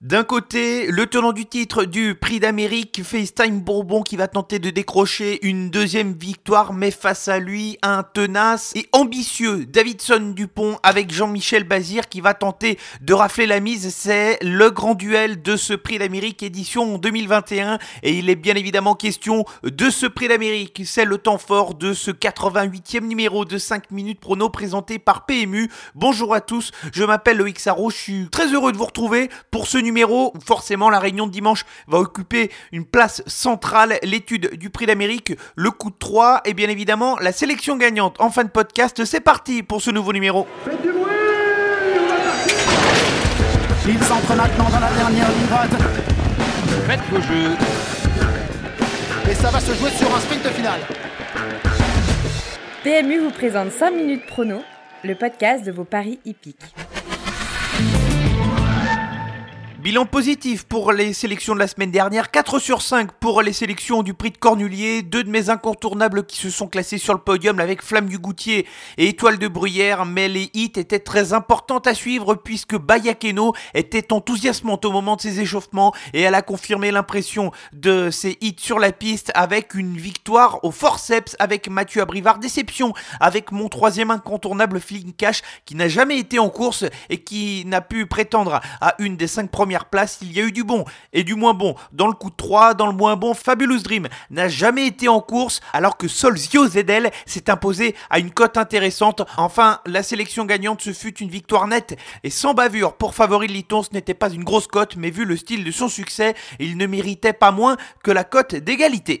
D'un côté, le tenant du titre du Prix d'Amérique, FaceTime Bourbon, qui va tenter de décrocher une deuxième victoire, mais face à lui, un tenace et ambitieux Davidson Dupont avec Jean-Michel Bazir qui va tenter de rafler la mise. C'est le grand duel de ce Prix d'Amérique édition 2021 et il est bien évidemment question de ce Prix d'Amérique. C'est le temps fort de ce 88e numéro de 5 minutes prono présenté par PMU. Bonjour à tous, je m'appelle Loïc Sarro, je suis très heureux de vous retrouver pour ce numéro numéro, forcément la réunion de dimanche va occuper une place centrale, l'étude du prix d'Amérique, le coup de 3 et bien évidemment la sélection gagnante en fin de podcast. C'est parti pour ce nouveau numéro. Faites du bruit Il s'entre maintenant dans la dernière ligne Faites vos jeux. Et ça va se jouer sur un sprint final. PMU vous présente 5 minutes prono, le podcast de vos paris hippiques. Bilan positif pour les sélections de la semaine dernière, 4 sur 5 pour les sélections du prix de Cornulier, deux de mes incontournables qui se sont classés sur le podium avec Flamme du Goutier et Étoile de Bruyère, mais les hits étaient très importantes à suivre puisque Bayakeno était enthousiasmante au moment de ses échauffements et elle a confirmé l'impression de ses hits sur la piste avec une victoire au forceps avec Mathieu Abrivard. Déception avec mon troisième incontournable Cash qui n'a jamais été en course et qui n'a pu prétendre à une des 5 premières place, il y a eu du bon et du moins bon. Dans le coup de 3, dans le moins bon, Fabulous Dream n'a jamais été en course alors que Solzio Zedel s'est imposé à une cote intéressante. Enfin, la sélection gagnante, ce fut une victoire nette et sans bavure pour Favori Liton. Ce n'était pas une grosse cote, mais vu le style de son succès, il ne méritait pas moins que la cote d'égalité.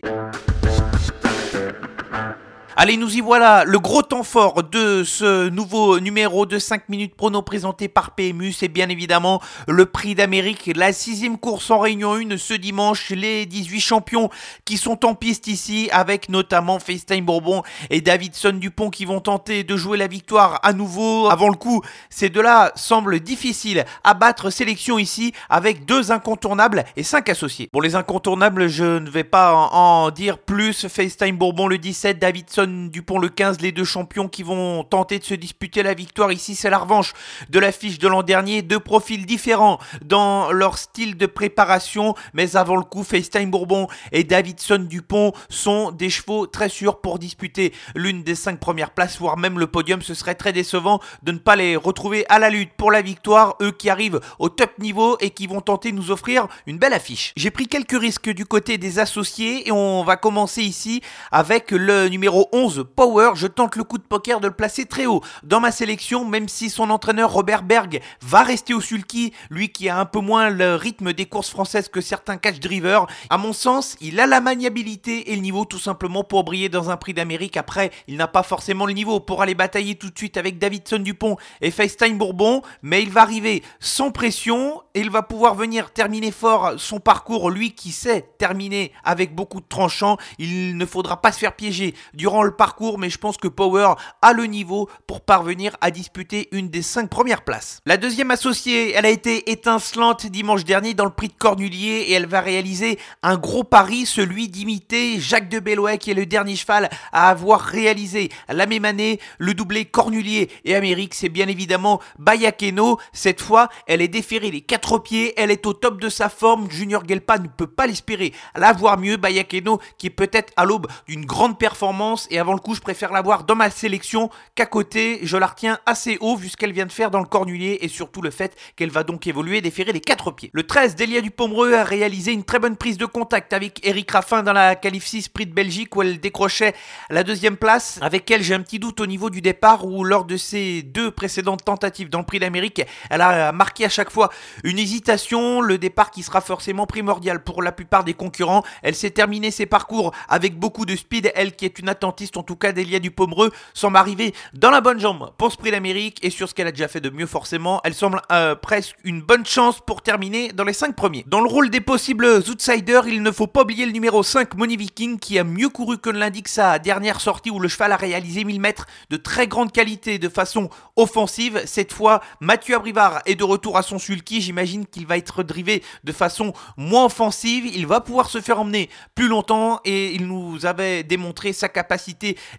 Allez, nous y voilà, le gros temps fort de ce nouveau numéro de 5 minutes prono présenté par PMU, c'est bien évidemment le prix d'Amérique, la sixième course en Réunion 1 ce dimanche, les 18 champions qui sont en piste ici, avec notamment FaceTime Bourbon et Davidson Dupont qui vont tenter de jouer la victoire à nouveau avant le coup. Ces deux-là semblent difficiles à battre sélection ici, avec deux incontournables et cinq associés. Pour les incontournables, je ne vais pas en dire plus, FaceTime Bourbon le 17, Davidson Dupont le 15, les deux champions qui vont tenter de se disputer la victoire. Ici, c'est la revanche de l'affiche de l'an dernier. Deux profils différents dans leur style de préparation, mais avant le coup, FaceTime Bourbon et Davidson Dupont sont des chevaux très sûrs pour disputer l'une des cinq premières places, voire même le podium. Ce serait très décevant de ne pas les retrouver à la lutte pour la victoire, eux qui arrivent au top niveau et qui vont tenter de nous offrir une belle affiche. J'ai pris quelques risques du côté des associés et on va commencer ici avec le numéro 11 Power, je tente le coup de poker de le placer très haut dans ma sélection, même si son entraîneur Robert Berg va rester au sulky, lui qui a un peu moins le rythme des courses françaises que certains catch drivers. À mon sens, il a la maniabilité et le niveau tout simplement pour briller dans un prix d'Amérique. Après, il n'a pas forcément le niveau pour aller batailler tout de suite avec Davidson Dupont et FaceTime Bourbon, mais il va arriver sans pression et il va pouvoir venir terminer fort son parcours, lui qui sait terminer avec beaucoup de tranchants. Il ne faudra pas se faire piéger durant le parcours, mais je pense que Power a le niveau pour parvenir à disputer une des 5 premières places. La deuxième associée, elle a été étincelante dimanche dernier dans le prix de Cornulier et elle va réaliser un gros pari, celui d'imiter Jacques de Bellouet qui est le dernier cheval à avoir réalisé la même année le doublé Cornulier et Amérique. C'est bien évidemment Bayakeno. Cette fois, elle est déférée les quatre pieds, elle est au top de sa forme. Junior Gelpa ne peut pas l'espérer. La voir mieux, Bayakeno qui est peut-être à l'aube d'une grande performance et avant le coup, je préfère l'avoir dans ma sélection qu'à côté. Je la retiens assez haut vu ce qu'elle vient de faire dans le cornulier et surtout le fait qu'elle va donc évoluer déférer les quatre pieds. Le 13, Delia Dupomereux a réalisé une très bonne prise de contact avec Eric Raffin dans la qualif 6 Prix de Belgique où elle décrochait la deuxième place. Avec elle, j'ai un petit doute au niveau du départ où lors de ses deux précédentes tentatives dans le Prix d'Amérique, elle a marqué à chaque fois une hésitation, le départ qui sera forcément primordial pour la plupart des concurrents. Elle s'est terminée ses parcours avec beaucoup de speed, elle qui est une en tout cas d'Elia Dupomereux, semble arriver dans la bonne jambe pour ce prix d'Amérique et sur ce qu'elle a déjà fait de mieux forcément, elle semble euh, presque une bonne chance pour terminer dans les 5 premiers. Dans le rôle des possibles outsiders, il ne faut pas oublier le numéro 5 Money Viking qui a mieux couru que ne l'indique sa dernière sortie où le cheval a réalisé 1000 mètres de très grande qualité de façon offensive. Cette fois, Mathieu Abrivard est de retour à son sulky, j'imagine qu'il va être drivé de façon moins offensive, il va pouvoir se faire emmener plus longtemps et il nous avait démontré sa capacité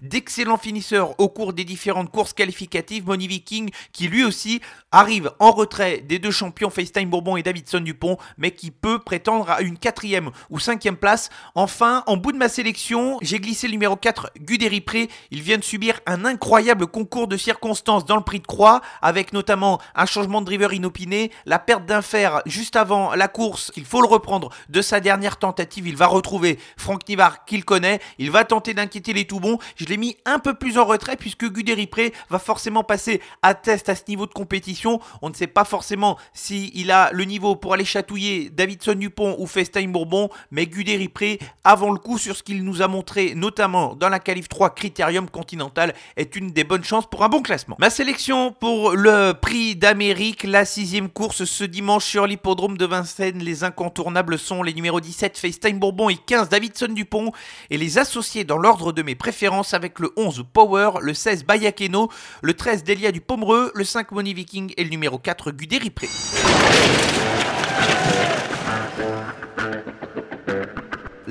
d'excellents finisseurs au cours des différentes courses qualificatives. Moni Viking qui lui aussi arrive en retrait des deux champions FaceTime Bourbon et Davidson Dupont, mais qui peut prétendre à une quatrième ou cinquième place. Enfin, en bout de ma sélection, j'ai glissé le numéro 4, Guderi Pré. Il vient de subir un incroyable concours de circonstances dans le prix de croix, avec notamment un changement de driver inopiné, la perte d'un fer juste avant la course, qu'il faut le reprendre de sa dernière tentative. Il va retrouver Franck Nivard qu'il connaît. Il va tenter d'inquiéter les tout bons. Je l'ai mis un peu plus en retrait puisque Guderi Pré va forcément passer à test à ce niveau de compétition. On ne sait pas forcément s'il a le niveau pour aller chatouiller Davidson Dupont ou FaceTime Bourbon, mais Guderi Pré, avant le coup, sur ce qu'il nous a montré, notamment dans la Calif 3 Critérium Continental, est une des bonnes chances pour un bon classement. Ma sélection pour le prix d'Amérique, la sixième course ce dimanche sur l'hippodrome de Vincennes. Les incontournables sont les numéros 17 FaceTime Bourbon et 15 Davidson Dupont, et les associés dans l'ordre de mes préférences avec le 11 Power, le 16 Bayakeno, le 13 Delia du Pomereux, le 5 Money Viking et le numéro 4 Guderi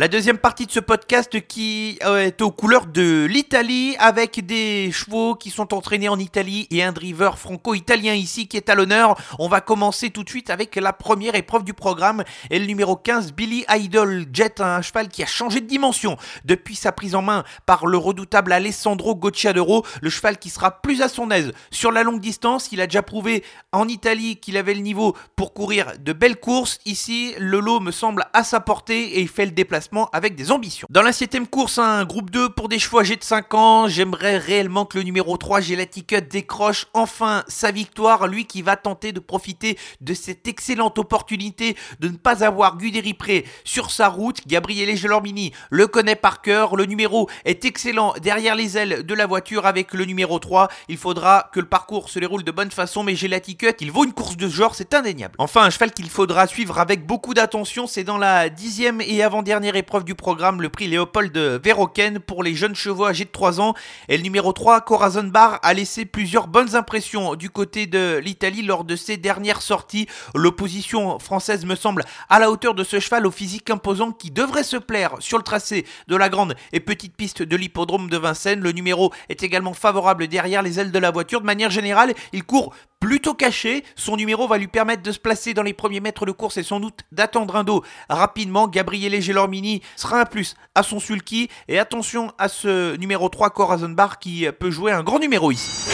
La deuxième partie de ce podcast qui euh, est aux couleurs de l'Italie avec des chevaux qui sont entraînés en Italie et un driver franco-italien ici qui est à l'honneur. On va commencer tout de suite avec la première épreuve du programme et le numéro 15 Billy Idol Jet, un cheval qui a changé de dimension depuis sa prise en main par le redoutable Alessandro Gocciadoro, le cheval qui sera plus à son aise sur la longue distance. Il a déjà prouvé en Italie qu'il avait le niveau pour courir de belles courses. Ici, le lot me semble à sa portée et il fait le déplacement avec des ambitions. Dans la septième course, un groupe 2 pour des chevaux âgés de 5 ans, j'aimerais réellement que le numéro 3, Gelaticut, décroche enfin sa victoire, lui qui va tenter de profiter de cette excellente opportunité de ne pas avoir Guderi Pré sur sa route. Gabriele Gelormini le connaît par cœur, le numéro est excellent derrière les ailes de la voiture avec le numéro 3. Il faudra que le parcours se déroule de bonne façon, mais Gelaticut, il vaut une course de ce genre, c'est indéniable. Enfin, un cheval qu'il faudra suivre avec beaucoup d'attention, c'est dans la dixième et avant-dernière épreuve du programme, le prix Léopold Verroken pour les jeunes chevaux âgés de 3 ans. Et le numéro 3, Corazon Bar, a laissé plusieurs bonnes impressions du côté de l'Italie lors de ses dernières sorties. L'opposition française me semble à la hauteur de ce cheval au physique imposant qui devrait se plaire sur le tracé de la grande et petite piste de l'hippodrome de Vincennes. Le numéro est également favorable derrière les ailes de la voiture. De manière générale, il court plutôt caché. Son numéro va lui permettre de se placer dans les premiers mètres de course et sans doute d'attendre un dos rapidement. Gabriele Gelormini sera un plus à son sulky. Et attention à ce numéro 3 Corazon Bar qui peut jouer un grand numéro ici.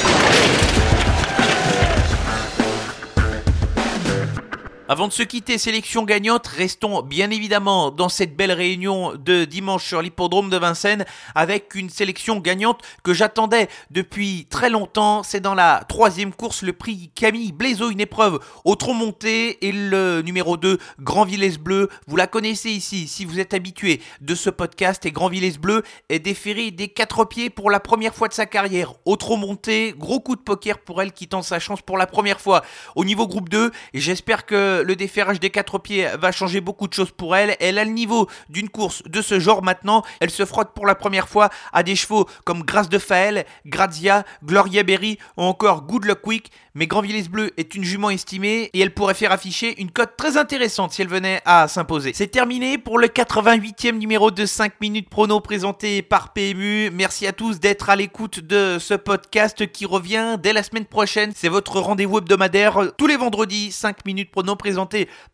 Avant de se quitter, sélection gagnante, restons bien évidemment dans cette belle réunion de dimanche sur l'hippodrome de Vincennes avec une sélection gagnante que j'attendais depuis très longtemps. C'est dans la troisième course, le prix Camille Blaiseau, une épreuve au tronc monté et le numéro 2, Grand Villesse Bleu. Vous la connaissez ici si vous êtes habitué de ce podcast et Grand Villesse Bleu est déféré des quatre pieds pour la première fois de sa carrière. Au tronc monté, gros coup de poker pour elle qui tente sa chance pour la première fois au niveau groupe 2 et j'espère que le déferrage des quatre pieds va changer beaucoup de choses pour elle. Elle a le niveau d'une course de ce genre maintenant. Elle se frotte pour la première fois à des chevaux comme Grâce de Faël, Grazia, Gloria Berry ou encore Good Luck Quick. Mais Grand Villesse Bleu est une jument estimée et elle pourrait faire afficher une cote très intéressante si elle venait à s'imposer. C'est terminé pour le 88e numéro de 5 minutes prono présenté par PMU. Merci à tous d'être à l'écoute de ce podcast qui revient dès la semaine prochaine. C'est votre rendez-vous hebdomadaire tous les vendredis 5 minutes prono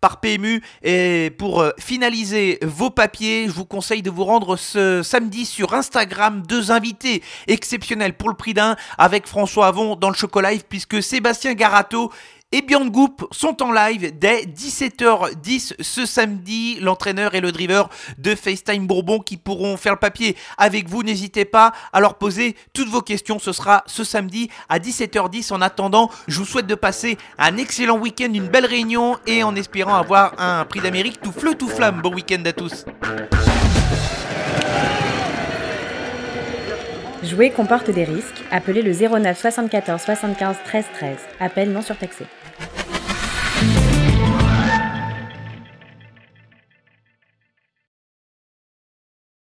par PMU. Et pour euh, finaliser vos papiers, je vous conseille de vous rendre ce samedi sur Instagram deux invités exceptionnels pour le prix d'un avec François Avon dans le Chocolat puisque Sébastien Sébastien Garato et Goop sont en live dès 17h10 ce samedi. L'entraîneur et le driver de FaceTime Bourbon qui pourront faire le papier avec vous. N'hésitez pas à leur poser toutes vos questions. Ce sera ce samedi à 17h10. En attendant, je vous souhaite de passer un excellent week-end, une belle réunion et en espérant avoir un prix d'Amérique tout fleu, tout flamme. Bon week-end à tous. Jouer comporte des risques. Appelez le 09 74 75 13 13. Appel non surtaxé.